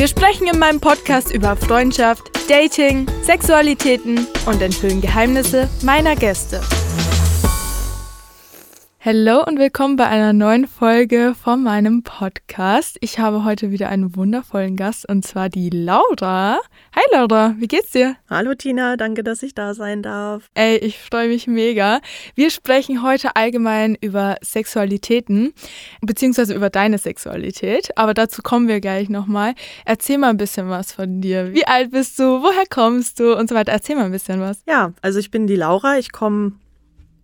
Wir sprechen in meinem Podcast über Freundschaft, Dating, Sexualitäten und enthüllen Geheimnisse meiner Gäste. Hallo und willkommen bei einer neuen Folge von meinem Podcast. Ich habe heute wieder einen wundervollen Gast und zwar die Laura. Hi Laura, wie geht's dir? Hallo Tina, danke, dass ich da sein darf. Ey, ich freue mich mega. Wir sprechen heute allgemein über Sexualitäten, beziehungsweise über deine Sexualität, aber dazu kommen wir gleich nochmal. Erzähl mal ein bisschen was von dir. Wie alt bist du? Woher kommst du? Und so weiter. Erzähl mal ein bisschen was. Ja, also ich bin die Laura, ich komme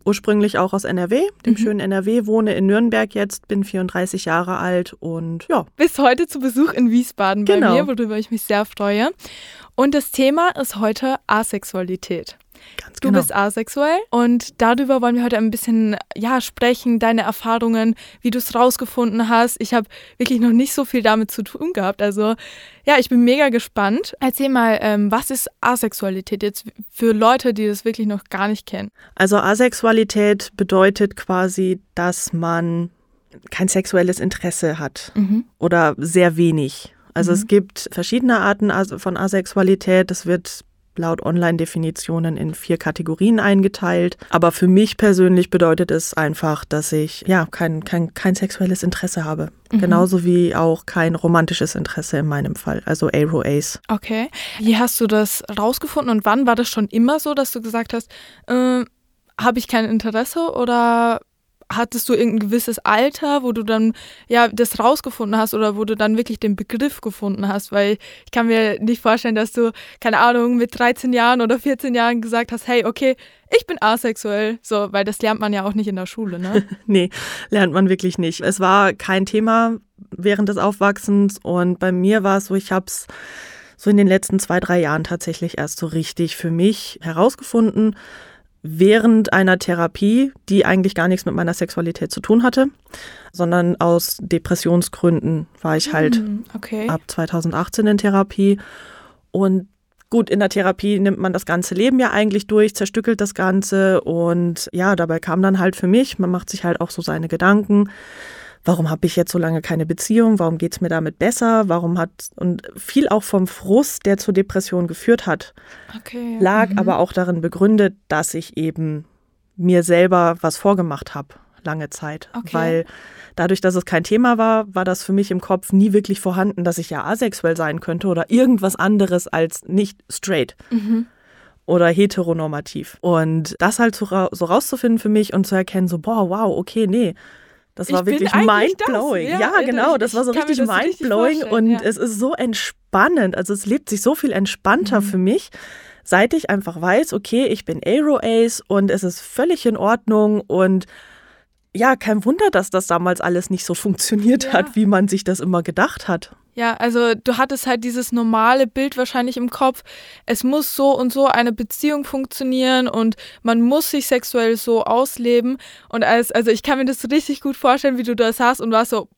ursprünglich auch aus NRW, dem mhm. schönen NRW, wohne in Nürnberg jetzt, bin 34 Jahre alt und ja. Bis heute zu Besuch in Wiesbaden bei genau. mir, worüber ich mich sehr freue. Und das Thema ist heute Asexualität. Ganz du genau. bist asexuell und darüber wollen wir heute ein bisschen ja, sprechen, deine Erfahrungen, wie du es rausgefunden hast. Ich habe wirklich noch nicht so viel damit zu tun gehabt. Also ja, ich bin mega gespannt. Erzähl mal, ähm, was ist Asexualität jetzt für Leute, die das wirklich noch gar nicht kennen? Also Asexualität bedeutet quasi, dass man kein sexuelles Interesse hat mhm. oder sehr wenig. Also mhm. es gibt verschiedene Arten von Asexualität. Das wird laut Online-Definitionen in vier Kategorien eingeteilt. Aber für mich persönlich bedeutet es einfach, dass ich ja kein, kein, kein sexuelles Interesse habe. Mhm. Genauso wie auch kein romantisches Interesse in meinem Fall, also Aro-Ace. Okay. Wie hast du das rausgefunden und wann war das schon immer so, dass du gesagt hast, äh, habe ich kein Interesse oder hattest du irgendein gewisses Alter, wo du dann ja das rausgefunden hast oder wo du dann wirklich den Begriff gefunden hast? Weil ich kann mir nicht vorstellen, dass du, keine Ahnung, mit 13 Jahren oder 14 Jahren gesagt hast, hey, okay, ich bin asexuell. So, weil das lernt man ja auch nicht in der Schule, ne? nee, lernt man wirklich nicht. Es war kein Thema während des Aufwachsens und bei mir war es so, ich habe es so in den letzten zwei, drei Jahren tatsächlich erst so richtig für mich herausgefunden während einer Therapie, die eigentlich gar nichts mit meiner Sexualität zu tun hatte, sondern aus Depressionsgründen war ich halt hm, okay. ab 2018 in Therapie. Und gut, in der Therapie nimmt man das ganze Leben ja eigentlich durch, zerstückelt das Ganze. Und ja, dabei kam dann halt für mich, man macht sich halt auch so seine Gedanken warum habe ich jetzt so lange keine Beziehung, warum geht es mir damit besser, warum hat, und viel auch vom Frust, der zur Depression geführt hat, okay. lag mhm. aber auch darin begründet, dass ich eben mir selber was vorgemacht habe, lange Zeit. Okay. Weil dadurch, dass es kein Thema war, war das für mich im Kopf nie wirklich vorhanden, dass ich ja asexuell sein könnte oder irgendwas anderes als nicht straight. Mhm oder heteronormativ. Und das halt so, so rauszufinden für mich und zu erkennen, so, boah, wow, okay, nee, das war ich wirklich mindblowing. Ja, ja, genau, das war so richtig mindblowing und ja. es ist so entspannend. Also es lebt sich so viel entspannter mhm. für mich, seit ich einfach weiß, okay, ich bin Aero Ace und es ist völlig in Ordnung und ja, kein Wunder, dass das damals alles nicht so funktioniert ja. hat, wie man sich das immer gedacht hat. Ja, also du hattest halt dieses normale Bild wahrscheinlich im Kopf. Es muss so und so eine Beziehung funktionieren und man muss sich sexuell so ausleben. Und als, also ich kann mir das richtig gut vorstellen, wie du das hast und warst so,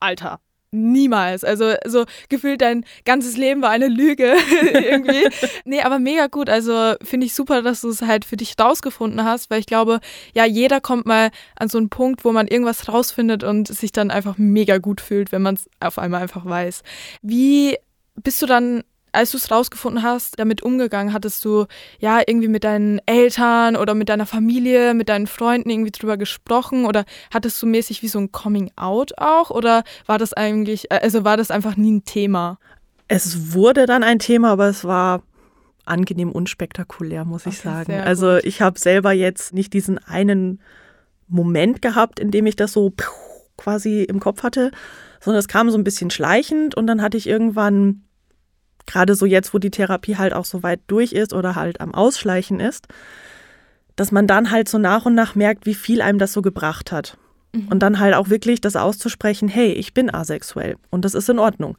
Alter, Niemals. Also so gefühlt dein ganzes Leben war eine Lüge irgendwie. nee, aber mega gut. Also finde ich super, dass du es halt für dich rausgefunden hast, weil ich glaube, ja, jeder kommt mal an so einen Punkt, wo man irgendwas rausfindet und sich dann einfach mega gut fühlt, wenn man es auf einmal einfach weiß. Wie bist du dann als du es rausgefunden hast, damit umgegangen? Hattest du ja irgendwie mit deinen Eltern oder mit deiner Familie, mit deinen Freunden irgendwie drüber gesprochen oder hattest du mäßig wie so ein Coming Out auch oder war das eigentlich, äh, also war das einfach nie ein Thema? Es wurde dann ein Thema, aber es war angenehm unspektakulär, muss ich sagen. Also gut. ich habe selber jetzt nicht diesen einen Moment gehabt, in dem ich das so quasi im Kopf hatte, sondern es kam so ein bisschen schleichend und dann hatte ich irgendwann gerade so jetzt, wo die Therapie halt auch so weit durch ist oder halt am Ausschleichen ist, dass man dann halt so nach und nach merkt, wie viel einem das so gebracht hat. Mhm. Und dann halt auch wirklich das auszusprechen, hey, ich bin asexuell und das ist in Ordnung.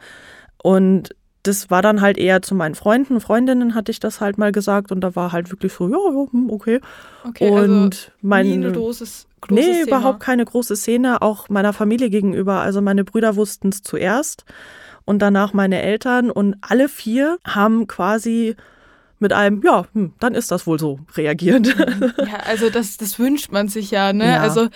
Und das war dann halt eher zu meinen Freunden, Freundinnen hatte ich das halt mal gesagt und da war halt wirklich so, ja, ja hm, okay. Okay, und also mein, nie ein großes, großes Nee, Thema. überhaupt keine große Szene, auch meiner Familie gegenüber. Also meine Brüder wussten es zuerst und danach meine Eltern und alle vier haben quasi mit einem, ja, hm, dann ist das wohl so reagiert. Ja, also das, das wünscht man sich ja, ne? Ja. Also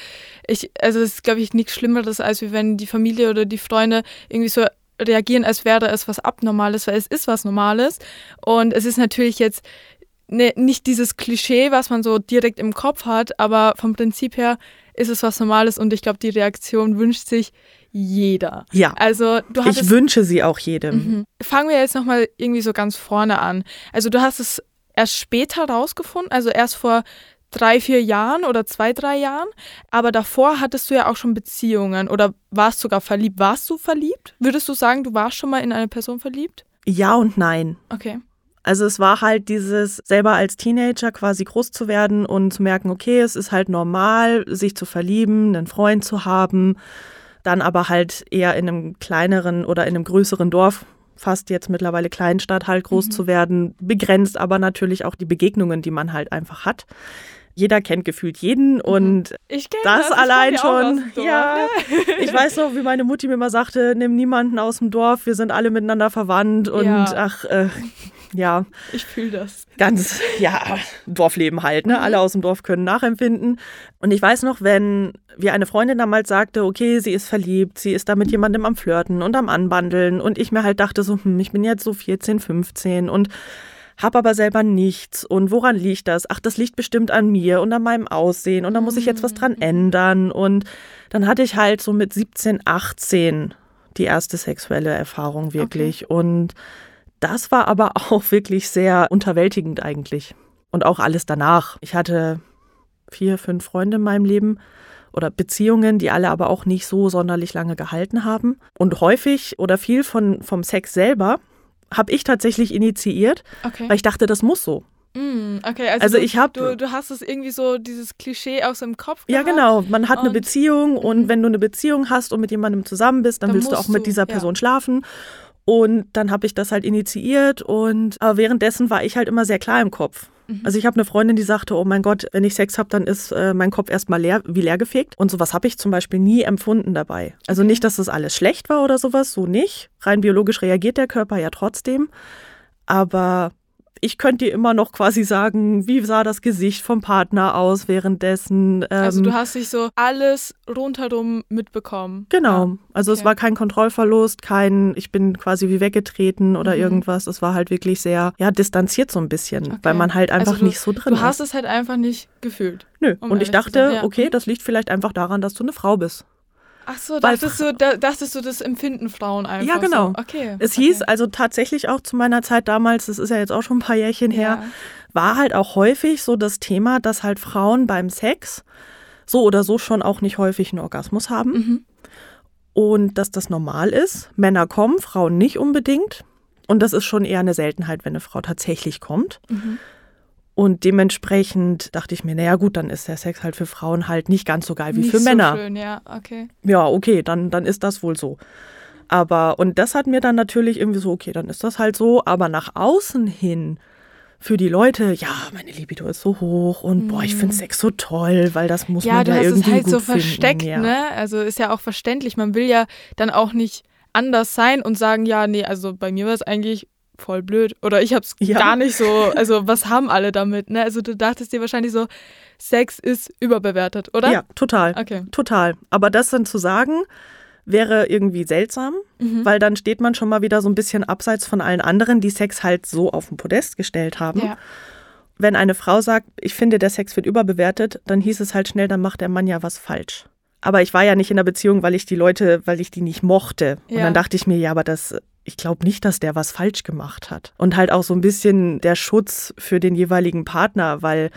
ich, also es ist, glaube ich, nichts Schlimmeres, als wenn die Familie oder die Freunde irgendwie so reagieren, als wäre es was Abnormales, weil es ist was Normales. Und es ist natürlich jetzt ne, nicht dieses Klischee, was man so direkt im Kopf hat, aber vom Prinzip her ist es was Normales und ich glaube, die Reaktion wünscht sich jeder. Ja. Also du hattest, Ich wünsche sie auch jedem. Mhm. Fangen wir jetzt nochmal irgendwie so ganz vorne an. Also du hast es erst später rausgefunden, also erst vor drei, vier Jahren oder zwei, drei Jahren. Aber davor hattest du ja auch schon Beziehungen oder warst sogar verliebt. Warst du verliebt? Würdest du sagen, du warst schon mal in eine Person verliebt? Ja und nein. Okay. Also es war halt dieses, selber als Teenager quasi groß zu werden und zu merken, okay, es ist halt normal, sich zu verlieben, einen Freund zu haben, dann aber halt eher in einem kleineren oder in einem größeren Dorf, fast jetzt mittlerweile Kleinstadt halt groß mhm. zu werden, begrenzt aber natürlich auch die Begegnungen, die man halt einfach hat jeder kennt gefühlt jeden mhm. und das, das, allein schon. Ja, ich weiß noch, wie meine Mutti mir immer sagte, nimm niemanden aus dem Dorf, wir sind alle miteinander verwandt und ja. ach, äh, ja. Ich fühle das. Ganz, ja, Dorfleben halt, ne? Mhm. Alle aus dem Dorf können nachempfinden. Und ich weiß noch, wenn wie eine Freundin damals sagte, okay, sie ist verliebt, sie ist da mit jemandem am Flirten und am Anbandeln und ich mir halt dachte so, hm, ich bin jetzt so 14, 15 und habe aber selber nichts. Und woran liegt das? Ach, das liegt bestimmt an mir und an meinem Aussehen und da muss ich jetzt was dran mhm. ändern. Und dann hatte ich halt so mit 17, 18 die erste sexuelle Erfahrung wirklich. Okay. Und das war aber auch wirklich sehr unterwältigend eigentlich. Und auch alles danach. Ich hatte vier, fünf Freunde in meinem Leben oder Beziehungen, die alle aber auch nicht so sonderlich lange gehalten haben. Und häufig oder viel von, vom Sex selber habe ich tatsächlich initiiert, okay. weil ich dachte, das muss so. Mm, okay, also, also du, ich habe. Du, du, hast es irgendwie so, dieses Klischee aus dem Kopf. Gehabt ja, genau. Man hat eine Beziehung und mhm. wenn du eine Beziehung hast und mit jemandem zusammen bist, dann, dann willst du auch mit dieser Person ja. schlafen. Und dann habe ich das halt initiiert und aber währenddessen war ich halt immer sehr klar im Kopf. Mhm. Also ich habe eine Freundin, die sagte, oh mein Gott, wenn ich Sex habe, dann ist äh, mein Kopf erstmal leer, wie leer gefegt. Und sowas habe ich zum Beispiel nie empfunden dabei. Also okay. nicht, dass das alles schlecht war oder sowas, so nicht. Rein biologisch reagiert der Körper ja trotzdem. Aber ich könnte dir immer noch quasi sagen, wie sah das Gesicht vom Partner aus währenddessen. Ähm, also du hast dich so alles rundherum mitbekommen. Genau. Ja. Also okay. es war kein Kontrollverlust, kein, ich bin quasi wie weggetreten oder mhm. irgendwas. Es war halt wirklich sehr, ja, distanziert so ein bisschen, okay. weil man halt einfach also du, nicht so drin ist. Du hast es halt einfach nicht gefühlt. Nö. Um Und ich dachte, ja. okay, das liegt vielleicht einfach daran, dass du eine Frau bist. Ach so, dachtest du, da, dachtest du, das empfinden Frauen einfach Ja, genau. So. Okay. Es okay. hieß also tatsächlich auch zu meiner Zeit damals, das ist ja jetzt auch schon ein paar Jährchen her, ja. war halt auch häufig so das Thema, dass halt Frauen beim Sex so oder so schon auch nicht häufig einen Orgasmus haben. Mhm. Und dass das normal ist. Männer kommen, Frauen nicht unbedingt. Und das ist schon eher eine Seltenheit, wenn eine Frau tatsächlich kommt. Mhm. Und dementsprechend dachte ich mir, naja gut, dann ist der Sex halt für Frauen halt nicht ganz so geil wie nicht für Männer. So schön, ja, okay. Ja, okay, dann, dann ist das wohl so. Aber, und das hat mir dann natürlich irgendwie so, okay, dann ist das halt so, aber nach außen hin für die Leute, ja, meine Libido ist so hoch und boah, ich finde mhm. Sex so toll, weil das muss ja, man ja irgendwie Ja, du hast es halt so versteckt, ja. ne? Also ist ja auch verständlich. Man will ja dann auch nicht anders sein und sagen, ja, nee, also bei mir war es eigentlich voll blöd. Oder ich hab's ja. gar nicht so, also was haben alle damit, ne? Also du dachtest dir wahrscheinlich so, Sex ist überbewertet, oder? Ja, total. Okay. Total. Aber das dann zu sagen, wäre irgendwie seltsam, mhm. weil dann steht man schon mal wieder so ein bisschen abseits von allen anderen, die Sex halt so auf den Podest gestellt haben. Ja. Wenn eine Frau sagt, ich finde, der Sex wird überbewertet, dann hieß es halt schnell, dann macht der Mann ja was falsch. Aber ich war ja nicht in der Beziehung, weil ich die Leute, weil ich die nicht mochte. Ja. Und dann dachte ich mir, ja, aber das ich glaube nicht, dass der was falsch gemacht hat. Und halt auch so ein bisschen der Schutz für den jeweiligen Partner, weil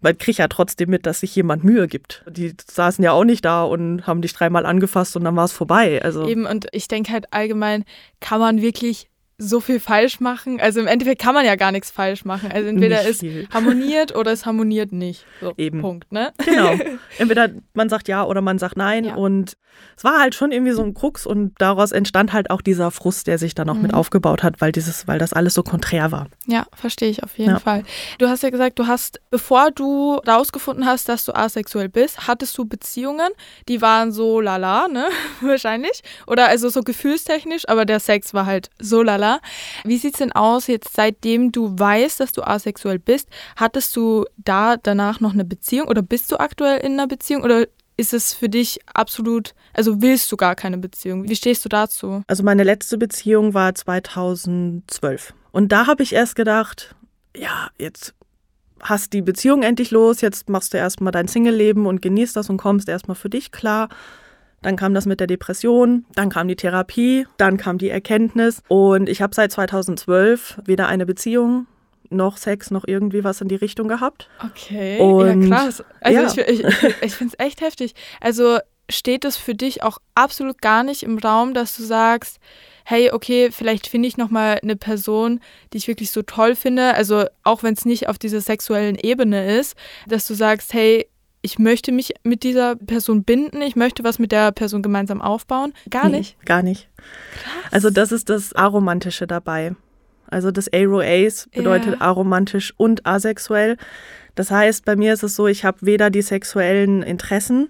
man kriegt ja trotzdem mit, dass sich jemand Mühe gibt. Die saßen ja auch nicht da und haben dich dreimal angefasst und dann war es vorbei. Also Eben, und ich denke halt allgemein, kann man wirklich so viel falsch machen. Also im Endeffekt kann man ja gar nichts falsch machen. Also entweder es harmoniert oder es harmoniert nicht. So, Eben. Punkt, ne? Genau. Entweder man sagt ja oder man sagt nein. Ja. Und es war halt schon irgendwie so ein Krux und daraus entstand halt auch dieser Frust, der sich dann auch mhm. mit aufgebaut hat, weil dieses, weil das alles so konträr war. Ja, verstehe ich auf jeden ja. Fall. Du hast ja gesagt, du hast, bevor du rausgefunden hast, dass du asexuell bist, hattest du Beziehungen, die waren so lala, ne? Wahrscheinlich. Oder also so gefühlstechnisch, aber der Sex war halt so lala Carla. Wie sieht es denn aus jetzt, seitdem du weißt, dass du asexuell bist? Hattest du da danach noch eine Beziehung oder bist du aktuell in einer Beziehung oder ist es für dich absolut, also willst du gar keine Beziehung? Wie stehst du dazu? Also meine letzte Beziehung war 2012. Und da habe ich erst gedacht, ja, jetzt hast die Beziehung endlich los, jetzt machst du erstmal dein Single-Leben und genießt das und kommst erstmal für dich klar. Dann kam das mit der Depression, dann kam die Therapie, dann kam die Erkenntnis. Und ich habe seit 2012 weder eine Beziehung noch Sex noch irgendwie was in die Richtung gehabt. Okay, und, ja krass. Also ja. ich, ich, ich finde es echt heftig. Also steht es für dich auch absolut gar nicht im Raum, dass du sagst, hey, okay, vielleicht finde ich nochmal eine Person, die ich wirklich so toll finde, also auch wenn es nicht auf dieser sexuellen Ebene ist, dass du sagst, hey, ich möchte mich mit dieser Person binden, ich möchte was mit der Person gemeinsam aufbauen. Gar nicht. Nee, gar nicht. Krass. Also das ist das Aromantische dabei. Also das Aro-Ace bedeutet ja. aromantisch und asexuell. Das heißt, bei mir ist es so, ich habe weder die sexuellen Interessen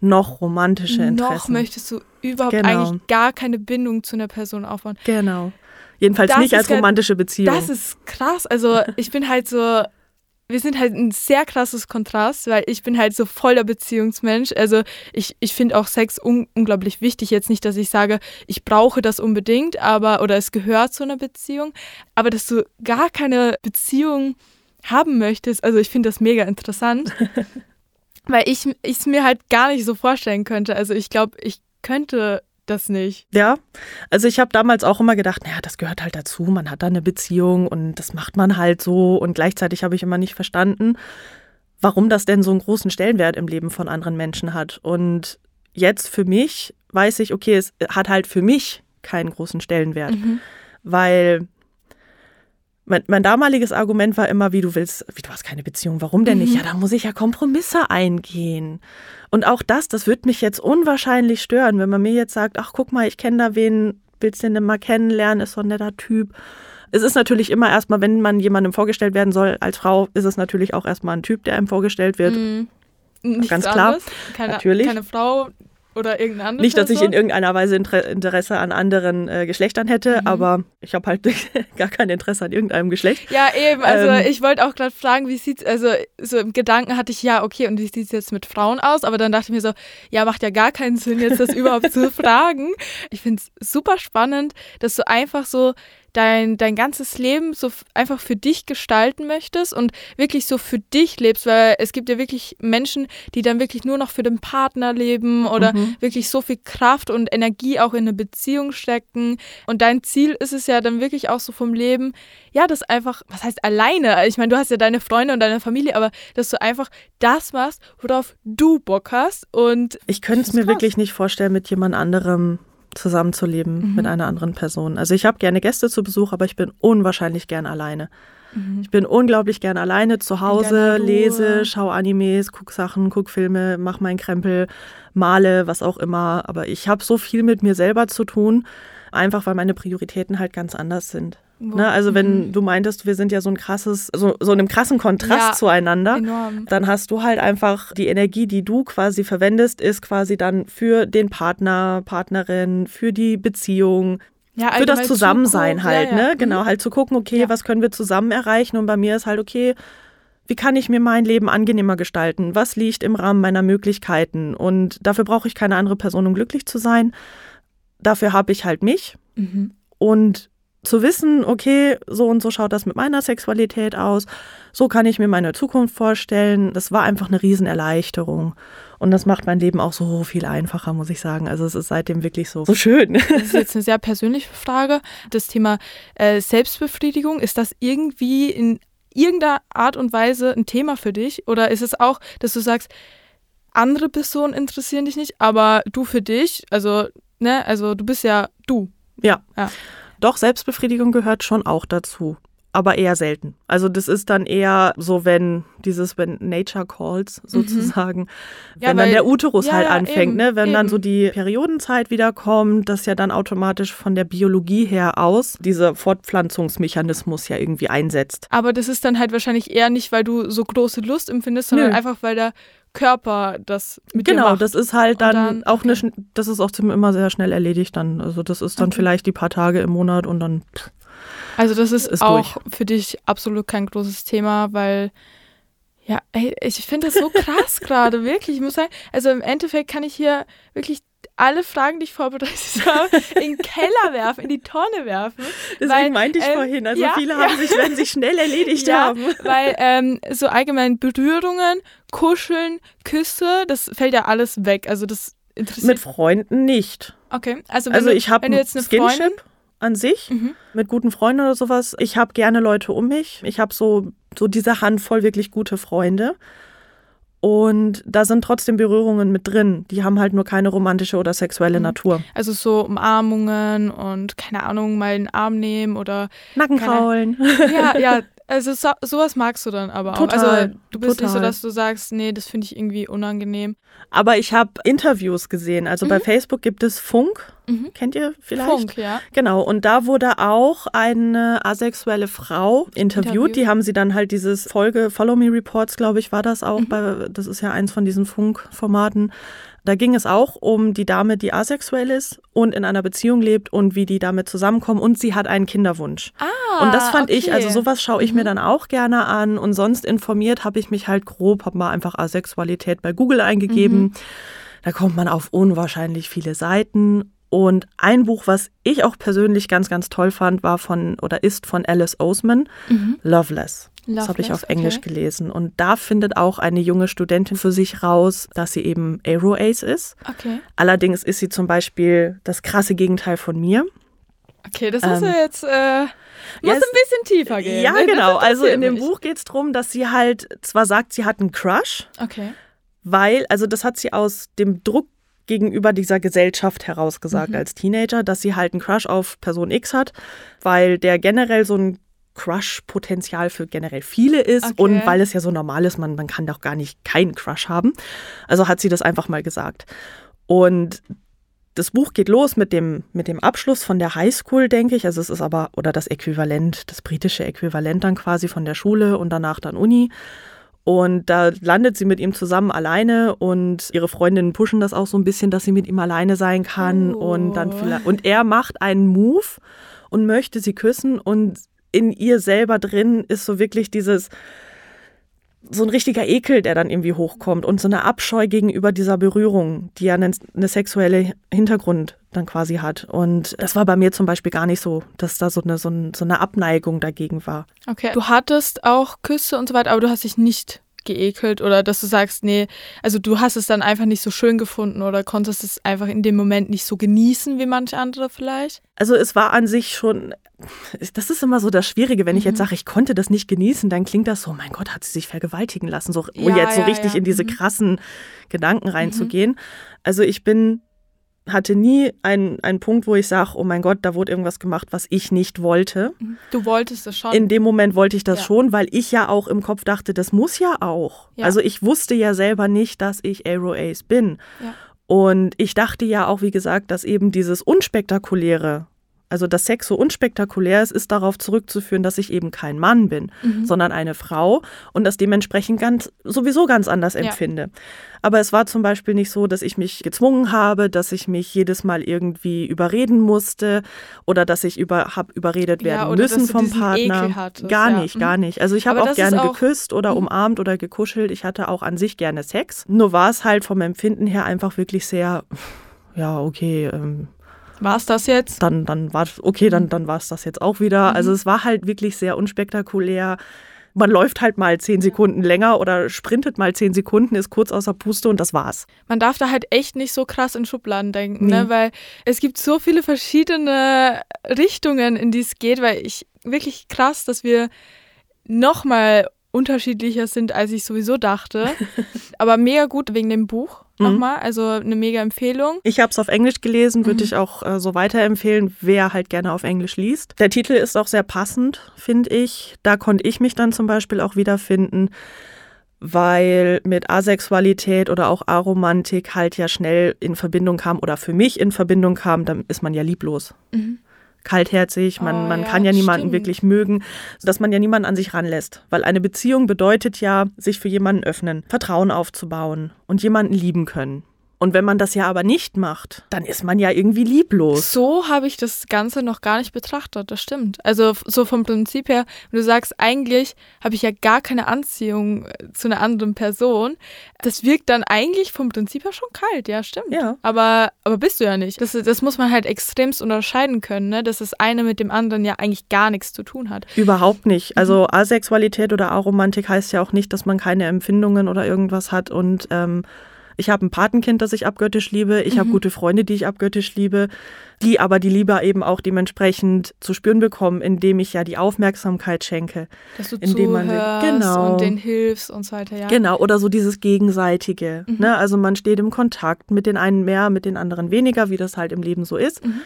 noch romantische Interessen. Noch möchtest du überhaupt genau. eigentlich gar keine Bindung zu einer Person aufbauen. Genau. Jedenfalls das nicht als romantische Beziehung. Das ist krass. Also ich bin halt so, wir sind halt ein sehr krasses Kontrast, weil ich bin halt so voller Beziehungsmensch. Also ich, ich finde auch Sex un unglaublich wichtig. Jetzt nicht, dass ich sage, ich brauche das unbedingt, aber oder es gehört zu einer Beziehung. Aber dass du gar keine Beziehung haben möchtest, also ich finde das mega interessant. weil ich es mir halt gar nicht so vorstellen könnte. Also ich glaube, ich könnte das nicht. Ja, also ich habe damals auch immer gedacht, naja, das gehört halt dazu, man hat da eine Beziehung und das macht man halt so und gleichzeitig habe ich immer nicht verstanden, warum das denn so einen großen Stellenwert im Leben von anderen Menschen hat. Und jetzt für mich weiß ich, okay, es hat halt für mich keinen großen Stellenwert, mhm. weil mein, mein, damaliges Argument war immer, wie du willst, wie du hast keine Beziehung, warum denn nicht? Mhm. Ja, da muss ich ja Kompromisse eingehen. Und auch das, das wird mich jetzt unwahrscheinlich stören, wenn man mir jetzt sagt, ach guck mal, ich kenne da wen, willst du den denn mal kennenlernen, ist so ein netter Typ. Es ist natürlich immer erstmal, wenn man jemandem vorgestellt werden soll als Frau, ist es natürlich auch erstmal ein Typ, der einem vorgestellt wird. Mhm. Ganz klar. Keine, natürlich. Keine Frau, oder irgendeine andere Nicht, dass ich in irgendeiner Weise Interesse an anderen äh, Geschlechtern hätte, mhm. aber ich habe halt gar kein Interesse an irgendeinem Geschlecht. Ja, eben. Also ähm, ich wollte auch gerade fragen, wie sieht's, also so im Gedanken hatte ich, ja, okay, und wie sieht es jetzt mit Frauen aus? Aber dann dachte ich mir so, ja, macht ja gar keinen Sinn, jetzt das überhaupt zu fragen. Ich finde es super spannend, dass du einfach so dein, dein ganzes Leben so einfach für dich gestalten möchtest und wirklich so für dich lebst, weil es gibt ja wirklich Menschen, die dann wirklich nur noch für den Partner leben oder mhm. wirklich so viel Kraft und Energie auch in eine Beziehung stecken. Und dein Ziel ist es ja dann wirklich auch so vom Leben, ja, das einfach, was heißt alleine? Ich meine, du hast ja deine Freunde und deine Familie, aber dass du einfach das machst, worauf du Bock hast. Und ich könnte es mir krass. wirklich nicht vorstellen, mit jemand anderem zusammenzuleben mhm. mit einer anderen Person. Also ich habe gerne Gäste zu Besuch, aber ich bin unwahrscheinlich gern alleine. Mhm. Ich bin unglaublich gern alleine zu Hause, lese, schaue Animes, gucke Sachen, gucke Filme, mache meinen Krempel, male, was auch immer. Aber ich habe so viel mit mir selber zu tun, einfach weil meine Prioritäten halt ganz anders sind. Ne, also wenn mhm. du meintest, wir sind ja so ein krasses, so, so einem krassen Kontrast ja, zueinander, enorm. dann hast du halt einfach die Energie, die du quasi verwendest, ist quasi dann für den Partner, Partnerin, für die Beziehung, ja, für das Zusammensein Zukunft, halt, ja, ne? Genau, mhm. halt zu gucken, okay, was können wir zusammen erreichen? Und bei mir ist halt, okay, wie kann ich mir mein Leben angenehmer gestalten? Was liegt im Rahmen meiner Möglichkeiten? Und dafür brauche ich keine andere Person, um glücklich zu sein. Dafür habe ich halt mich. Mhm. Und zu wissen, okay, so und so schaut das mit meiner Sexualität aus, so kann ich mir meine Zukunft vorstellen, das war einfach eine Riesenerleichterung. Und das macht mein Leben auch so viel einfacher, muss ich sagen. Also es ist seitdem wirklich so, so schön. Das ist jetzt eine sehr persönliche Frage. Das Thema äh, Selbstbefriedigung, ist das irgendwie in irgendeiner Art und Weise ein Thema für dich? Oder ist es auch, dass du sagst, andere Personen interessieren dich nicht, aber du für dich, also, ne, also du bist ja du. Ja. ja. Doch, Selbstbefriedigung gehört schon auch dazu aber eher selten. Also das ist dann eher so, wenn dieses, wenn Nature calls mhm. sozusagen, mhm. ja, wenn weil, dann der Uterus ja, halt anfängt, eben, ne? wenn eben. dann so die Periodenzeit wiederkommt, das ja dann automatisch von der Biologie her aus dieser Fortpflanzungsmechanismus ja irgendwie einsetzt. Aber das ist dann halt wahrscheinlich eher nicht, weil du so große Lust empfindest, sondern Nö. einfach, weil der Körper das mit genau, dir macht. das ist halt dann, dann auch okay. eine, das ist auch immer sehr schnell erledigt dann. Also das ist dann okay. vielleicht die paar Tage im Monat und dann pff, also das ist, ist auch durch. für dich absolut kein großes Thema, weil ja, ey, ich finde das so krass gerade, wirklich. Ich muss sagen, also im Endeffekt kann ich hier wirklich alle Fragen, die ich vorbereitet habe, in den Keller werfen, in die Tonne werfen. Deswegen weil, meinte ich ähm, vorhin, also ja, viele haben ja. sich, werden sich schnell erledigt ja, haben. Weil ähm, so allgemein Berührungen, Kuscheln, Küsse, das fällt ja alles weg. Also das. Mit Freunden nicht. Okay, also, also ich habe jetzt eine Skinship. Freundin, an sich mhm. mit guten Freunden oder sowas. Ich habe gerne Leute um mich. Ich habe so, so diese Handvoll wirklich gute Freunde. Und da sind trotzdem Berührungen mit drin. Die haben halt nur keine romantische oder sexuelle mhm. Natur. Also so Umarmungen und keine Ahnung, mal einen Arm nehmen oder Nackenkraulen. Ja, ja, also so, sowas magst du dann aber auch. Total, also du bist total. nicht so, dass du sagst, nee, das finde ich irgendwie unangenehm. Aber ich habe Interviews gesehen. Also mhm. bei Facebook gibt es Funk. Mhm. Kennt ihr vielleicht? Funk, ja. Genau. Und da wurde auch eine asexuelle Frau interviewt. Interview. Die haben sie dann halt dieses Folge Follow Me Reports, glaube ich, war das auch. Mhm. Bei, das ist ja eins von diesen Funkformaten. Da ging es auch um die Dame, die asexuell ist und in einer Beziehung lebt und wie die damit zusammenkommen und sie hat einen Kinderwunsch. Ah, und das fand okay. ich, also sowas schaue ich mhm. mir dann auch gerne an und sonst informiert habe ich mich halt grob, habe mal einfach Asexualität bei Google eingegeben. Mhm. Da kommt man auf unwahrscheinlich viele Seiten und ein Buch, was ich auch persönlich ganz, ganz toll fand, war von oder ist von Alice Oseman, mhm. Loveless. Das habe ich auf Englisch okay. gelesen. Und da findet auch eine junge Studentin für sich raus, dass sie eben Aero-Ace ist. Okay. Allerdings ist sie zum Beispiel das krasse Gegenteil von mir. Okay, das ist ähm, ja jetzt. Äh, muss ja, ein bisschen tiefer gehen. Ja, genau. Also in dem mich. Buch geht es darum, dass sie halt zwar sagt, sie hat einen Crush. Okay. Weil, also das hat sie aus dem Druck gegenüber dieser Gesellschaft herausgesagt mhm. als Teenager, dass sie halt einen Crush auf Person X hat, weil der generell so ein Crush-Potenzial für generell viele ist okay. und weil es ja so normal ist, man, man kann doch gar nicht keinen Crush haben. Also hat sie das einfach mal gesagt. Und das Buch geht los mit dem, mit dem Abschluss von der Highschool, denke ich. Also es ist aber, oder das Äquivalent, das britische Äquivalent dann quasi von der Schule und danach dann Uni. Und da landet sie mit ihm zusammen alleine und ihre Freundinnen pushen das auch so ein bisschen, dass sie mit ihm alleine sein kann. Oh. Und dann vielleicht, und er macht einen Move und möchte sie küssen und in ihr selber drin ist so wirklich dieses, so ein richtiger Ekel, der dann irgendwie hochkommt und so eine Abscheu gegenüber dieser Berührung, die ja eine, eine, sexuelle Hintergrund dann quasi hat. Und das war bei mir zum Beispiel gar nicht so, dass da so eine, so, ein, so eine Abneigung dagegen war. Okay. Du hattest auch Küsse und so weiter, aber du hast dich nicht geekelt oder dass du sagst, nee, also du hast es dann einfach nicht so schön gefunden oder konntest es einfach in dem Moment nicht so genießen wie manche andere vielleicht? Also es war an sich schon, das ist immer so das Schwierige, wenn ich jetzt mhm. sage, ich konnte das nicht genießen, dann klingt das so, mein Gott, hat sie sich vergewaltigen lassen, so, ja, um jetzt so richtig ja. in diese mhm. krassen Gedanken reinzugehen. Mhm. Also ich bin hatte nie einen, einen Punkt, wo ich sage, oh mein Gott, da wurde irgendwas gemacht, was ich nicht wollte. Mhm. Du wolltest es schon. In dem Moment wollte ich das ja. schon, weil ich ja auch im Kopf dachte, das muss ja auch. Ja. Also ich wusste ja selber nicht, dass ich Aero Ace bin. Ja. Und ich dachte ja auch, wie gesagt, dass eben dieses Unspektakuläre also dass Sex so unspektakulär ist, ist darauf zurückzuführen, dass ich eben kein Mann bin, mhm. sondern eine Frau und das dementsprechend ganz, sowieso ganz anders empfinde. Ja. Aber es war zum Beispiel nicht so, dass ich mich gezwungen habe, dass ich mich jedes Mal irgendwie überreden musste oder dass ich über, hab überredet werden ja, müssen vom Partner. Hattest, gar ja. nicht, gar mhm. nicht. Also ich habe auch gerne auch geküsst oder mhm. umarmt oder gekuschelt. Ich hatte auch an sich gerne Sex. Nur war es halt vom Empfinden her einfach wirklich sehr, ja, okay, ähm, war es das jetzt? Dann, dann war okay, dann, dann war es das jetzt auch wieder. Mhm. Also es war halt wirklich sehr unspektakulär. Man läuft halt mal zehn Sekunden länger oder sprintet mal zehn Sekunden, ist kurz außer Puste und das war's. Man darf da halt echt nicht so krass in Schubladen denken, ne? nee. ne? weil es gibt so viele verschiedene Richtungen, in die es geht, weil ich wirklich krass, dass wir nochmal unterschiedlicher sind, als ich sowieso dachte. Aber mega gut wegen dem Buch. Mhm. nochmal. Also eine mega Empfehlung. Ich habe es auf Englisch gelesen, würde mhm. ich auch äh, so weiterempfehlen, wer halt gerne auf Englisch liest. Der Titel ist auch sehr passend, finde ich. Da konnte ich mich dann zum Beispiel auch wiederfinden weil mit Asexualität oder auch Aromantik halt ja schnell in Verbindung kam oder für mich in Verbindung kam, dann ist man ja lieblos. Mhm. Kaltherzig, man, oh, man ja, kann ja niemanden stimmt. wirklich mögen, dass man ja niemanden an sich ranlässt. Weil eine Beziehung bedeutet ja, sich für jemanden öffnen, Vertrauen aufzubauen und jemanden lieben können. Und wenn man das ja aber nicht macht, dann ist man ja irgendwie lieblos. So habe ich das Ganze noch gar nicht betrachtet, das stimmt. Also so vom Prinzip her, wenn du sagst, eigentlich habe ich ja gar keine Anziehung äh, zu einer anderen Person, das wirkt dann eigentlich vom Prinzip her schon kalt, ja, stimmt. Ja. Aber, aber bist du ja nicht. Das, das muss man halt extremst unterscheiden können, ne? dass das eine mit dem anderen ja eigentlich gar nichts zu tun hat. Überhaupt nicht. Also mhm. Asexualität oder Aromantik heißt ja auch nicht, dass man keine Empfindungen oder irgendwas hat und ähm, ich habe ein Patenkind, das ich abgöttisch liebe. Ich mhm. habe gute Freunde, die ich abgöttisch liebe, die aber die Liebe eben auch dementsprechend zu spüren bekommen, indem ich ja die Aufmerksamkeit schenke. Dass du indem man genau, und den hilfst und so weiter, ja. Genau, oder so dieses Gegenseitige. Mhm. Ne? Also man steht im Kontakt mit den einen mehr, mit den anderen weniger, wie das halt im Leben so ist. Mhm.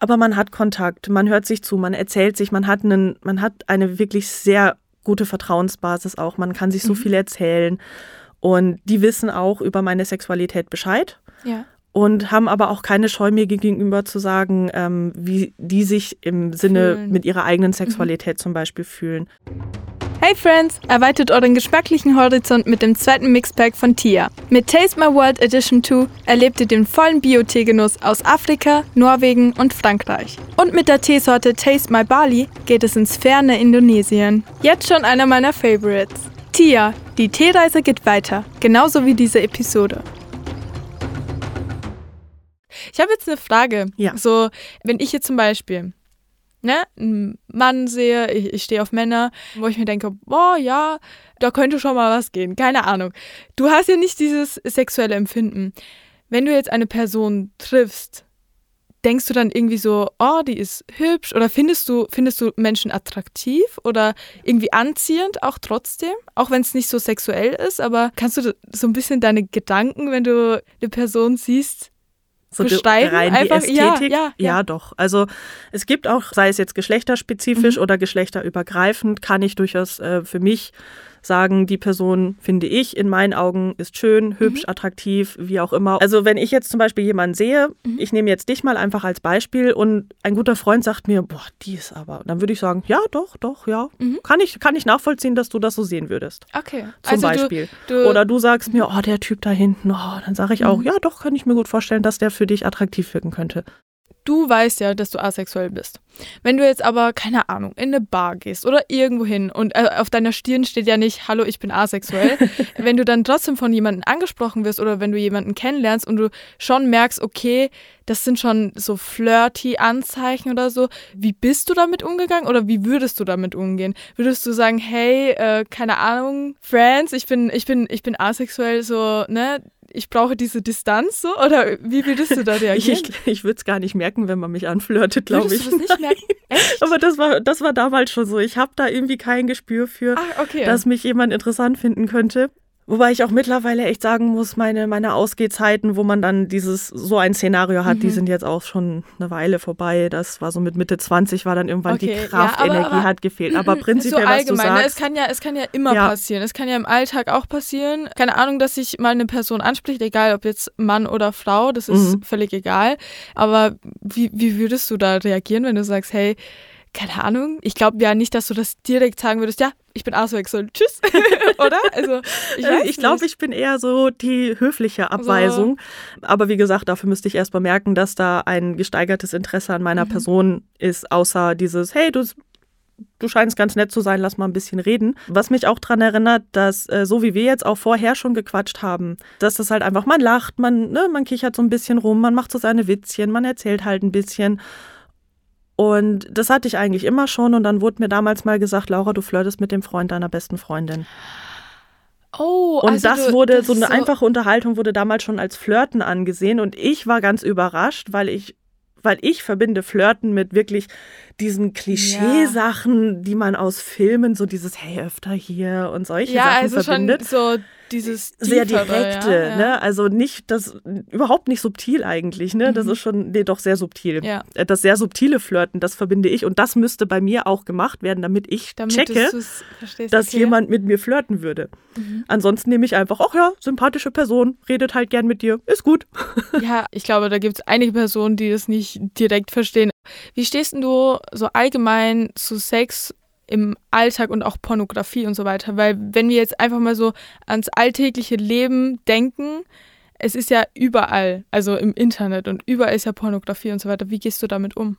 Aber man hat Kontakt, man hört sich zu, man erzählt sich, man hat, einen, man hat eine wirklich sehr gute Vertrauensbasis auch, man kann sich so mhm. viel erzählen. Und die wissen auch über meine Sexualität Bescheid. Ja. Und haben aber auch keine Scheu mir gegenüber zu sagen, ähm, wie die sich im Sinne fühlen. mit ihrer eigenen mhm. Sexualität mhm. zum Beispiel fühlen. Hey Friends, erweitert euren geschmacklichen Horizont mit dem zweiten Mixpack von Tia. Mit Taste My World Edition 2 erlebt ihr den vollen Bio-Teegenuss aus Afrika, Norwegen und Frankreich. Und mit der Teesorte Taste My Bali geht es ins ferne Indonesien. Jetzt schon einer meiner Favorites. Tia, die Teereise geht weiter, genauso wie diese Episode. Ich habe jetzt eine Frage. Ja. So, wenn ich jetzt zum Beispiel ne, einen Mann sehe, ich, ich stehe auf Männer, wo ich mir denke, boah, ja, da könnte schon mal was gehen. Keine Ahnung. Du hast ja nicht dieses sexuelle Empfinden. Wenn du jetzt eine Person triffst, denkst du dann irgendwie so, oh, die ist hübsch oder findest du, findest du Menschen attraktiv oder irgendwie anziehend auch trotzdem, auch wenn es nicht so sexuell ist, aber kannst du so ein bisschen deine Gedanken, wenn du eine Person siehst, so beschreiben? Rein Einfach, die Ästhetik? Ja, ja, ja. ja, doch. Also es gibt auch, sei es jetzt geschlechterspezifisch mhm. oder geschlechterübergreifend, kann ich durchaus äh, für mich sagen, die Person, finde ich, in meinen Augen ist schön, hübsch, mhm. attraktiv, wie auch immer. Also wenn ich jetzt zum Beispiel jemanden sehe, mhm. ich nehme jetzt dich mal einfach als Beispiel und ein guter Freund sagt mir, boah, die ist aber, dann würde ich sagen, ja, doch, doch, ja. Mhm. Kann, ich, kann ich nachvollziehen, dass du das so sehen würdest. Okay. Zum also Beispiel. Du, du Oder du sagst mir, oh, der Typ da hinten, oh, dann sage ich auch, mhm. ja, doch, kann ich mir gut vorstellen, dass der für dich attraktiv wirken könnte du weißt ja, dass du asexuell bist. Wenn du jetzt aber, keine Ahnung, in eine Bar gehst oder irgendwo hin und äh, auf deiner Stirn steht ja nicht, hallo, ich bin asexuell, wenn du dann trotzdem von jemandem angesprochen wirst oder wenn du jemanden kennenlernst und du schon merkst, okay, das sind schon so flirty Anzeichen oder so, wie bist du damit umgegangen oder wie würdest du damit umgehen? Würdest du sagen, hey, äh, keine Ahnung, Friends, ich bin, ich bin, ich bin asexuell, so, ne, ich brauche diese Distanz so? Oder wie würdest du da reagieren? ich ich würde es gar nicht merken, wenn man mich anflirtet, glaube ich. Du das nicht merken? Echt? Aber das war, das war damals schon so. Ich habe da irgendwie kein Gespür für, ah, okay. dass mich jemand interessant finden könnte. Wobei ich auch mittlerweile echt sagen muss, meine, meine Ausgehzeiten, wo man dann dieses, so ein Szenario hat, mhm. die sind jetzt auch schon eine Weile vorbei. Das war so mit Mitte 20 war dann irgendwann okay. die Kraft, ja, aber, Energie aber, hat gefehlt. Aber prinzipiell, so allgemein, was du ne? sagst, es kann ja, es kann ja immer ja. passieren. Es kann ja im Alltag auch passieren. Keine Ahnung, dass sich mal eine Person anspricht, egal ob jetzt Mann oder Frau, das ist mhm. völlig egal. Aber wie, wie würdest du da reagieren, wenn du sagst, hey, keine Ahnung, ich glaube ja nicht, dass du das direkt sagen würdest, ja, ich bin asexuell, tschüss, oder? Also ich, äh, ich glaube, ich bin eher so die höfliche Abweisung. So. Aber wie gesagt, dafür müsste ich erst mal merken, dass da ein gesteigertes Interesse an meiner mhm. Person ist, außer dieses, hey, du du scheinst ganz nett zu sein, lass mal ein bisschen reden. Was mich auch daran erinnert, dass äh, so wie wir jetzt auch vorher schon gequatscht haben, dass das halt einfach, man lacht, man, ne, man kichert so ein bisschen rum, man macht so seine Witzchen, man erzählt halt ein bisschen. Und das hatte ich eigentlich immer schon. Und dann wurde mir damals mal gesagt, Laura, du flirtest mit dem Freund deiner besten Freundin. Oh, und also das du, wurde, das so eine so einfache Unterhaltung wurde damals schon als Flirten angesehen. Und ich war ganz überrascht, weil ich, weil ich verbinde Flirten mit wirklich diesen Klischeesachen, ja. die man aus Filmen, so dieses Hey, öfter hier und solche ja, Sachen also verbindet. Schon so dieses sehr direkte, ja, ja. ne? Also nicht das überhaupt nicht subtil eigentlich, ne? Das mhm. ist schon nee, doch sehr subtil. Ja. Äh, das sehr subtile Flirten, das verbinde ich und das müsste bei mir auch gemacht werden, damit ich damit checke, dass okay. jemand mit mir flirten würde. Mhm. Ansonsten nehme ich einfach, ach ja, sympathische Person, redet halt gern mit dir, ist gut. Ja, ich glaube, da gibt es einige Personen, die das nicht direkt verstehen. Wie stehst du so allgemein zu Sex im Alltag und auch Pornografie und so weiter. Weil wenn wir jetzt einfach mal so ans alltägliche Leben denken, es ist ja überall, also im Internet und überall ist ja Pornografie und so weiter. Wie gehst du damit um?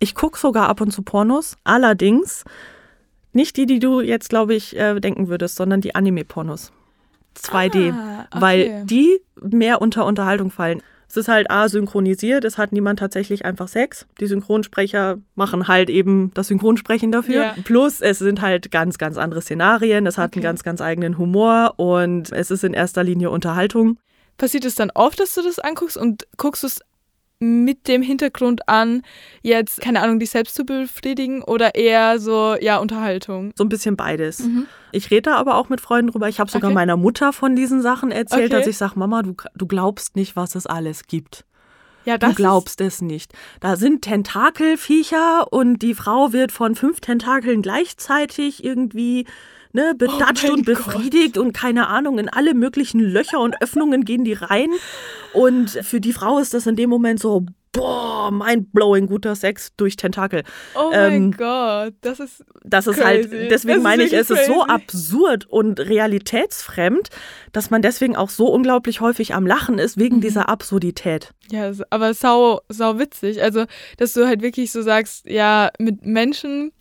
Ich gucke sogar ab und zu Pornos, allerdings nicht die, die du jetzt, glaube ich, äh, denken würdest, sondern die Anime-Pornos. 2D, ah, okay. weil die mehr unter Unterhaltung fallen. Es ist halt asynchronisiert, es hat niemand tatsächlich einfach Sex. Die Synchronsprecher machen halt eben das Synchronsprechen dafür. Ja. Plus, es sind halt ganz, ganz andere Szenarien, es hat okay. einen ganz, ganz eigenen Humor und es ist in erster Linie Unterhaltung. Passiert es dann oft, dass du das anguckst und guckst du es mit dem Hintergrund an, jetzt, keine Ahnung, dich selbst zu befriedigen oder eher so, ja, Unterhaltung? So ein bisschen beides. Mhm. Ich rede da aber auch mit Freunden drüber. Ich habe sogar okay. meiner Mutter von diesen Sachen erzählt, okay. dass ich sage, Mama, du, du glaubst nicht, was es alles gibt. Ja, du glaubst es nicht. Da sind Tentakelviecher und die Frau wird von fünf Tentakeln gleichzeitig irgendwie ne, bedatscht oh und befriedigt Gott. und keine Ahnung, in alle möglichen Löcher und Öffnungen gehen die rein. Und für die Frau ist das in dem Moment so, boah, mindblowing guter Sex durch Tentakel. Oh ähm, mein Gott, das ist Das ist halt, crazy. halt, deswegen meine ich, es ist so absurd und realitätsfremd, dass man deswegen auch so unglaublich häufig am Lachen ist, wegen mhm. dieser Absurdität. Ja, aber sau, sau witzig. Also, dass du halt wirklich so sagst, ja, mit Menschen,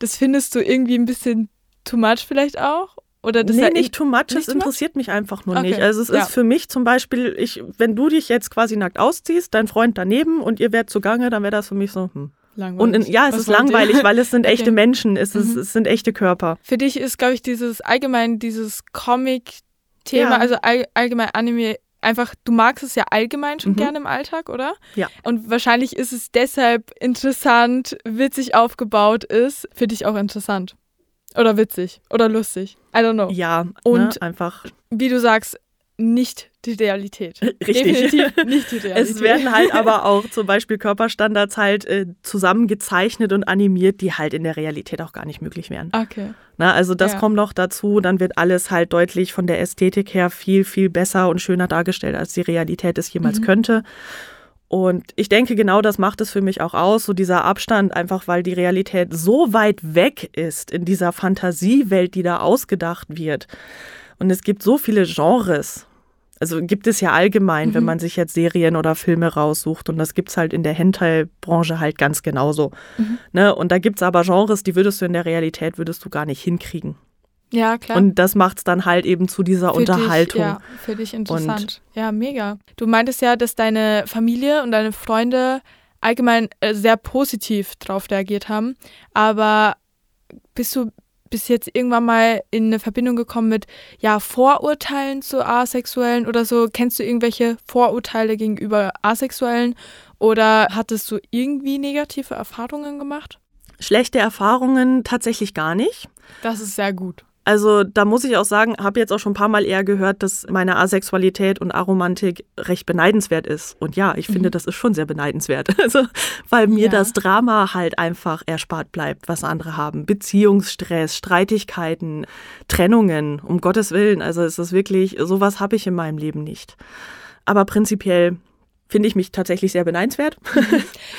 das findest du irgendwie ein bisschen too much vielleicht auch? Oder das nee, halt nicht too much, es interessiert mich einfach nur okay. nicht. Also es ja. ist für mich zum Beispiel, ich, wenn du dich jetzt quasi nackt ausziehst, dein Freund daneben und ihr werdet zugange, dann wäre das für mich so, hm. Langweilig. Und in, ja, es Was ist langweilig, weil es sind echte okay. Menschen, es, ist, mhm. es sind echte Körper. Für dich ist, glaube ich, dieses allgemein, dieses Comic-Thema, ja. also all, allgemein Anime, einfach, du magst es ja allgemein schon mhm. gerne im Alltag, oder? Ja. Und wahrscheinlich ist es deshalb interessant, witzig aufgebaut ist, für dich auch interessant. Oder witzig. Oder lustig. I don't know. Ja, und ne, einfach. Wie du sagst, nicht die Realität. Richtig. Definitiv nicht die Realität. Es werden halt aber auch zum Beispiel Körperstandards halt äh, zusammengezeichnet und animiert, die halt in der Realität auch gar nicht möglich wären. Okay. Na, also das ja. kommt noch dazu. Dann wird alles halt deutlich von der Ästhetik her viel, viel besser und schöner dargestellt, als die Realität es jemals mhm. könnte. Und ich denke, genau das macht es für mich auch aus, so dieser Abstand, einfach weil die Realität so weit weg ist in dieser Fantasiewelt, die da ausgedacht wird. Und es gibt so viele Genres. Also gibt es ja allgemein, mhm. wenn man sich jetzt Serien oder Filme raussucht. Und das gibt es halt in der Hentai-Branche halt ganz genauso. Mhm. Ne? Und da gibt es aber Genres, die würdest du in der Realität, würdest du gar nicht hinkriegen. Ja, klar. Und das macht es dann halt eben zu dieser für Unterhaltung. Dich, ja, für dich interessant. Und ja, mega. Du meintest ja, dass deine Familie und deine Freunde allgemein äh, sehr positiv drauf reagiert haben. Aber bist du bis jetzt irgendwann mal in eine Verbindung gekommen mit ja Vorurteilen zu Asexuellen oder so? Kennst du irgendwelche Vorurteile gegenüber Asexuellen oder hattest du irgendwie negative Erfahrungen gemacht? Schlechte Erfahrungen tatsächlich gar nicht. Das ist sehr gut. Also da muss ich auch sagen, habe jetzt auch schon ein paar Mal eher gehört, dass meine Asexualität und Aromantik recht beneidenswert ist. Und ja, ich mhm. finde, das ist schon sehr beneidenswert. Also, weil mir ja. das Drama halt einfach erspart bleibt, was andere haben. Beziehungsstress, Streitigkeiten, Trennungen, um Gottes Willen. Also es ist wirklich, sowas habe ich in meinem Leben nicht. Aber prinzipiell finde ich mich tatsächlich sehr beneidenswert.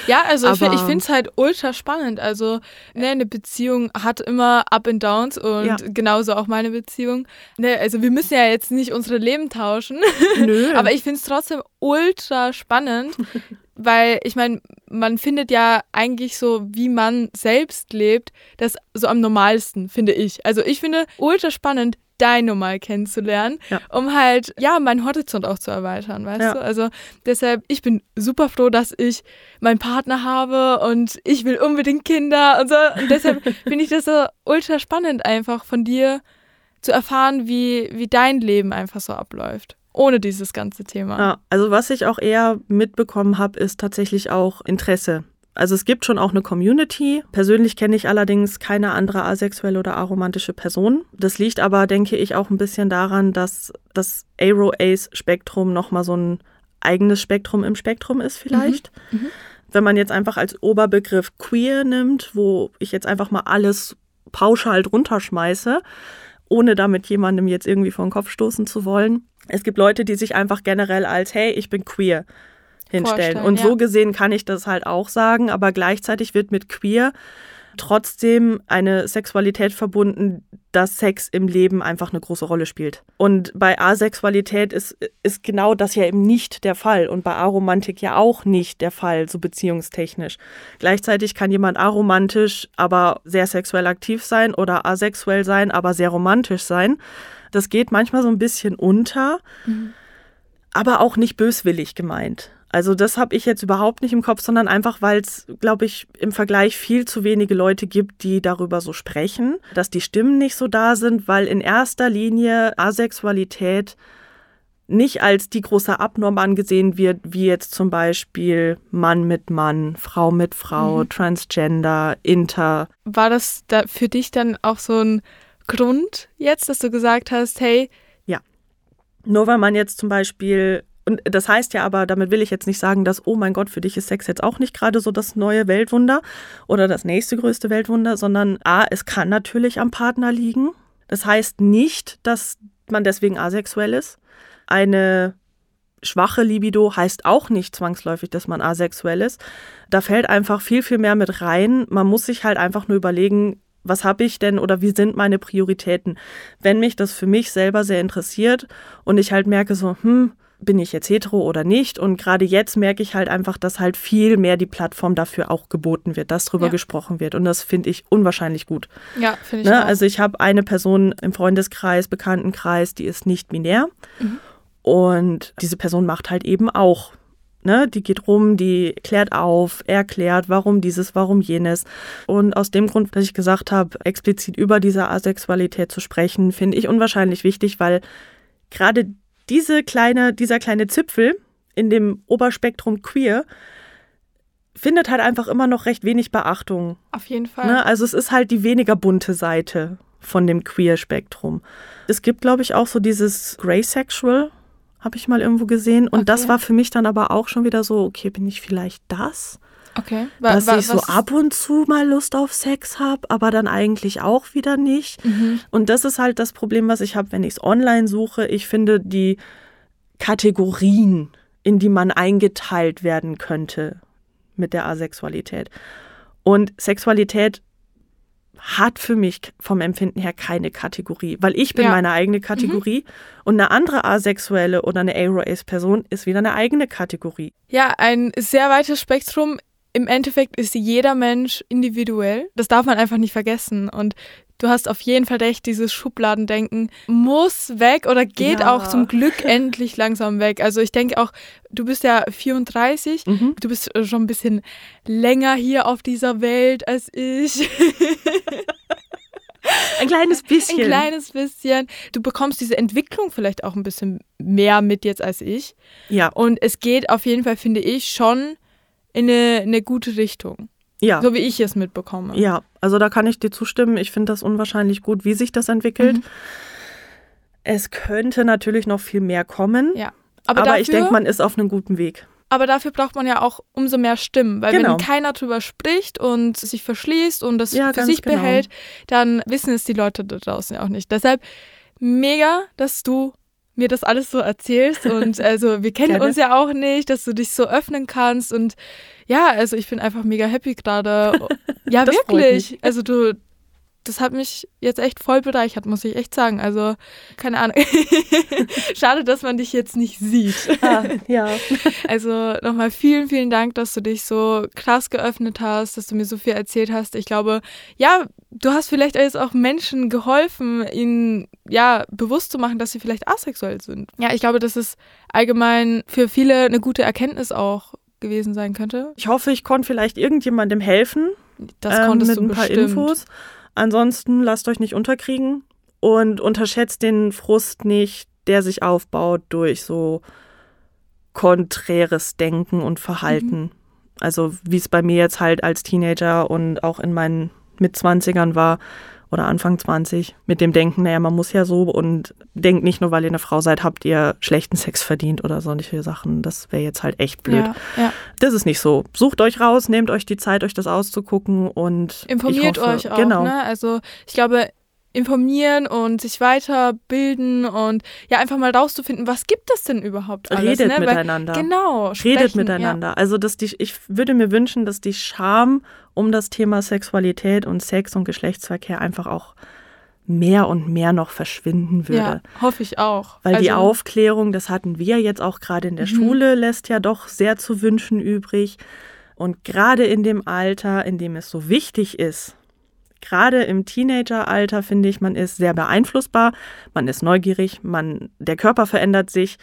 Ja, also ich, ich finde es halt ultra spannend. Also ne, eine Beziehung hat immer Up and Downs und ja. genauso auch meine Beziehung. Ne, also wir müssen ja jetzt nicht unsere Leben tauschen. Nö. Aber ich finde es trotzdem ultra spannend, weil ich meine, man findet ja eigentlich so, wie man selbst lebt, das so am normalsten, finde ich. Also ich finde ultra spannend, Dino mal kennenzulernen, ja. um halt, ja, meinen Horizont auch zu erweitern, weißt ja. du? Also deshalb, ich bin super froh, dass ich meinen Partner habe und ich will unbedingt Kinder und so. Und deshalb finde ich das so ultra spannend, einfach von dir zu erfahren, wie, wie dein Leben einfach so abläuft ohne dieses ganze Thema. Ja, also was ich auch eher mitbekommen habe, ist tatsächlich auch Interesse Also es gibt schon auch eine Community. Persönlich kenne ich allerdings keine andere asexuelle oder aromantische Person. Das liegt aber, denke ich, auch ein bisschen daran, dass das Aro-Ace-Spektrum nochmal so ein eigenes Spektrum im Spektrum ist vielleicht. Mhm. Mhm. Wenn man jetzt einfach als Oberbegriff queer nimmt, wo ich jetzt einfach mal alles pauschal drunter schmeiße, ohne damit jemandem jetzt irgendwie vor den Kopf stoßen zu wollen. Es gibt Leute, die sich einfach generell als, hey, ich bin queer hinstellen. Und so gesehen kann ich das halt auch sagen, aber gleichzeitig wird mit queer trotzdem eine Sexualität verbunden, dass Sex im Leben einfach eine große Rolle spielt. Und bei Asexualität ist, ist genau das ja eben nicht der Fall und bei Aromantik ja auch nicht der Fall, so beziehungstechnisch. Gleichzeitig kann jemand aromantisch, aber sehr sexuell aktiv sein oder asexuell sein, aber sehr romantisch sein. Das geht manchmal so ein bisschen unter, mhm. aber auch nicht böswillig gemeint. Also das habe ich jetzt überhaupt nicht im Kopf, sondern einfach, weil es, glaube ich, im Vergleich viel zu wenige Leute gibt, die darüber so sprechen, dass die Stimmen nicht so da sind, weil in erster Linie Asexualität nicht als die große Abnorm angesehen wird, wie jetzt zum Beispiel Mann mit Mann, Frau mit Frau, mhm. Transgender, Inter. War das da für dich dann auch so ein Grund jetzt, dass du gesagt hast, hey, ja. Nur weil man jetzt zum Beispiel und das heißt ja aber, damit will ich jetzt nicht sagen, dass, oh mein Gott, für dich ist Sex jetzt auch nicht gerade so das neue Weltwunder oder das nächste größte Weltwunder, sondern A, es kann natürlich am Partner liegen. Das heißt nicht, dass man deswegen asexuell ist. Eine schwache Libido heißt auch nicht zwangsläufig, dass man asexuell ist. Da fällt einfach viel, viel mehr mit rein. Man muss sich halt einfach nur überlegen, was habe ich denn oder wie sind meine Prioritäten? Wenn mich das für mich selber sehr interessiert und ich halt merke so, hm, bin ich jetzt hetero oder nicht? Und gerade jetzt merke ich halt einfach, dass halt viel mehr die Plattform dafür auch geboten wird, dass darüber ja. gesprochen wird. Und das finde ich unwahrscheinlich gut. Ja, finde ich ne? auch. Also ich habe eine Person im Freundeskreis, Bekanntenkreis, die ist nicht binär. Mhm. Und diese Person macht halt eben auch Ne, die geht rum, die klärt auf, erklärt, warum dieses, warum jenes. Und aus dem Grund, dass ich gesagt habe, explizit über diese Asexualität zu sprechen, finde ich unwahrscheinlich wichtig, weil gerade diese kleine, dieser kleine Zipfel in dem Oberspektrum queer findet halt einfach immer noch recht wenig Beachtung. Auf jeden Fall. Ne? Also es ist halt die weniger bunte Seite von dem Queer-Spektrum. Es gibt, glaube ich, auch so dieses Grey Sexual, habe ich mal irgendwo gesehen. Und okay. das war für mich dann aber auch schon wieder so, okay, bin ich vielleicht das? Okay. Wa dass ich so ab und zu mal Lust auf Sex habe, aber dann eigentlich auch wieder nicht. Mhm. Und das ist halt das Problem, was ich habe, wenn ich es online suche. Ich finde die Kategorien, in die man eingeteilt werden könnte mit der Asexualität. Und Sexualität hat für mich vom Empfinden her keine Kategorie, weil ich bin ja. meine eigene Kategorie mhm. und eine andere asexuelle oder eine Aero-Ace-Person ist wieder eine eigene Kategorie. Ja, ein sehr weites Spektrum im Endeffekt ist jeder Mensch individuell. Das darf man einfach nicht vergessen. Und du hast auf jeden Fall recht, dieses Schubladendenken muss weg oder geht ja. auch zum Glück endlich langsam weg. Also ich denke auch, du bist ja 34, mhm. du bist schon ein bisschen länger hier auf dieser Welt als ich. Ein kleines bisschen. Ein kleines bisschen. Du bekommst diese Entwicklung vielleicht auch ein bisschen mehr mit jetzt als ich. Ja. Und es geht auf jeden Fall, finde ich, schon in eine, eine gute Richtung. Ja. So wie ich es mitbekomme. Ja, also da kann ich dir zustimmen. Ich finde das unwahrscheinlich gut, wie sich das entwickelt. Mhm. Es könnte natürlich noch viel mehr kommen. Ja. Aber, aber dafür, ich denke, man ist auf einem guten Weg. Aber dafür braucht man ja auch umso mehr Stimmen, weil genau. wenn keiner drüber spricht und sich verschließt und das ja, für sich genau. behält, dann wissen es die Leute da draußen ja auch nicht. Deshalb mega, dass du mir das alles so erzählst und also wir kennen uns ja auch nicht, dass du dich so öffnen kannst und ja, also ich bin einfach mega happy gerade. Ja, wirklich. Also du, das hat mich jetzt echt voll bereichert, muss ich echt sagen. Also, keine Ahnung. Schade, dass man dich jetzt nicht sieht. Ah, ja. Also nochmal vielen, vielen Dank, dass du dich so krass geöffnet hast, dass du mir so viel erzählt hast. Ich glaube, ja, du hast vielleicht jetzt auch Menschen geholfen, ihnen ja bewusst zu machen, dass sie vielleicht asexuell sind. Ja, ich glaube, dass es allgemein für viele eine gute Erkenntnis auch gewesen sein könnte. Ich hoffe, ich konnte vielleicht irgendjemandem helfen. Das konntest ähm, mit du ein paar bestimmt. Infos. Ansonsten lasst euch nicht unterkriegen und unterschätzt den Frust nicht, der sich aufbaut durch so konträres Denken und Verhalten. Mhm. Also wie es bei mir jetzt halt als Teenager und auch in meinen Mitzwanzigern war oder Anfang 20 mit dem Denken, naja, man muss ja so und denkt nicht nur, weil ihr eine Frau seid, habt ihr schlechten Sex verdient oder solche Sachen. Das wäre jetzt halt echt blöd. Ja, ja. Das ist nicht so. Sucht euch raus, nehmt euch die Zeit, euch das auszugucken und informiert hoffe, euch auch. Genau. Ne? Also ich glaube, informieren und sich weiterbilden und ja einfach mal rauszufinden, was gibt es denn überhaupt alles, Redet ne? miteinander. Weil, genau, Redet sprechen, miteinander. Ja. Also dass die, ich würde mir wünschen, dass die Scham um das Thema Sexualität und Sex und Geschlechtsverkehr einfach auch mehr und mehr noch verschwinden würde. Ja, hoffe ich auch. Weil also, die Aufklärung, das hatten wir jetzt auch gerade in der mhm. Schule, lässt ja doch sehr zu wünschen übrig. Und gerade in dem Alter, in dem es so wichtig ist, gerade im Teenageralter finde ich, man ist sehr beeinflussbar, man ist neugierig, man, der Körper verändert sich.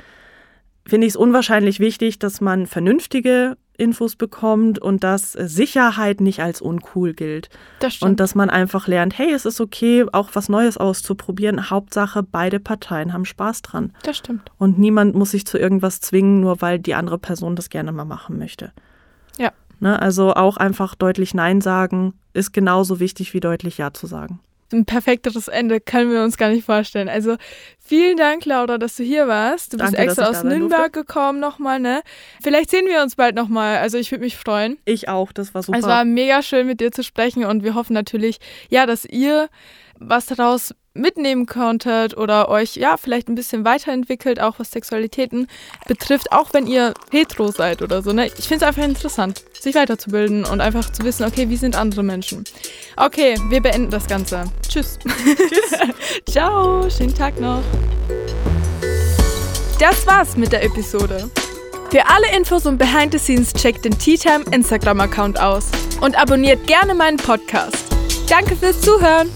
Finde ich es unwahrscheinlich wichtig, dass man vernünftige Infos bekommt und dass Sicherheit nicht als uncool gilt. Das stimmt. Und dass man einfach lernt, hey, es ist okay, auch was Neues auszuprobieren. Hauptsache, beide Parteien haben Spaß dran. Das stimmt. Und niemand muss sich zu irgendwas zwingen, nur weil die andere Person das gerne mal machen möchte. Ne, also auch einfach deutlich Nein sagen ist genauso wichtig wie deutlich Ja zu sagen ein perfekteres Ende können wir uns gar nicht vorstellen. Also vielen Dank, Laura, dass du hier warst. Du Danke, bist extra aus Nürnberg durfte. gekommen nochmal, ne? Vielleicht sehen wir uns bald nochmal. Also ich würde mich freuen. Ich auch, das war super. Es war mega schön mit dir zu sprechen und wir hoffen natürlich, ja, dass ihr was daraus mitnehmen konntet oder euch ja vielleicht ein bisschen weiterentwickelt, auch was Sexualitäten betrifft, auch wenn ihr hetero seid oder so. Ne? Ich finde es einfach interessant, sich weiterzubilden und einfach zu wissen, okay, wie sind andere Menschen. Okay, wir beenden das Ganze. Tschüss. Tschüss. Ciao, schönen Tag noch. Das war's mit der Episode. Für alle Infos und Behind the Scenes checkt den Tea Time Instagram-Account aus und abonniert gerne meinen Podcast. Danke fürs Zuhören.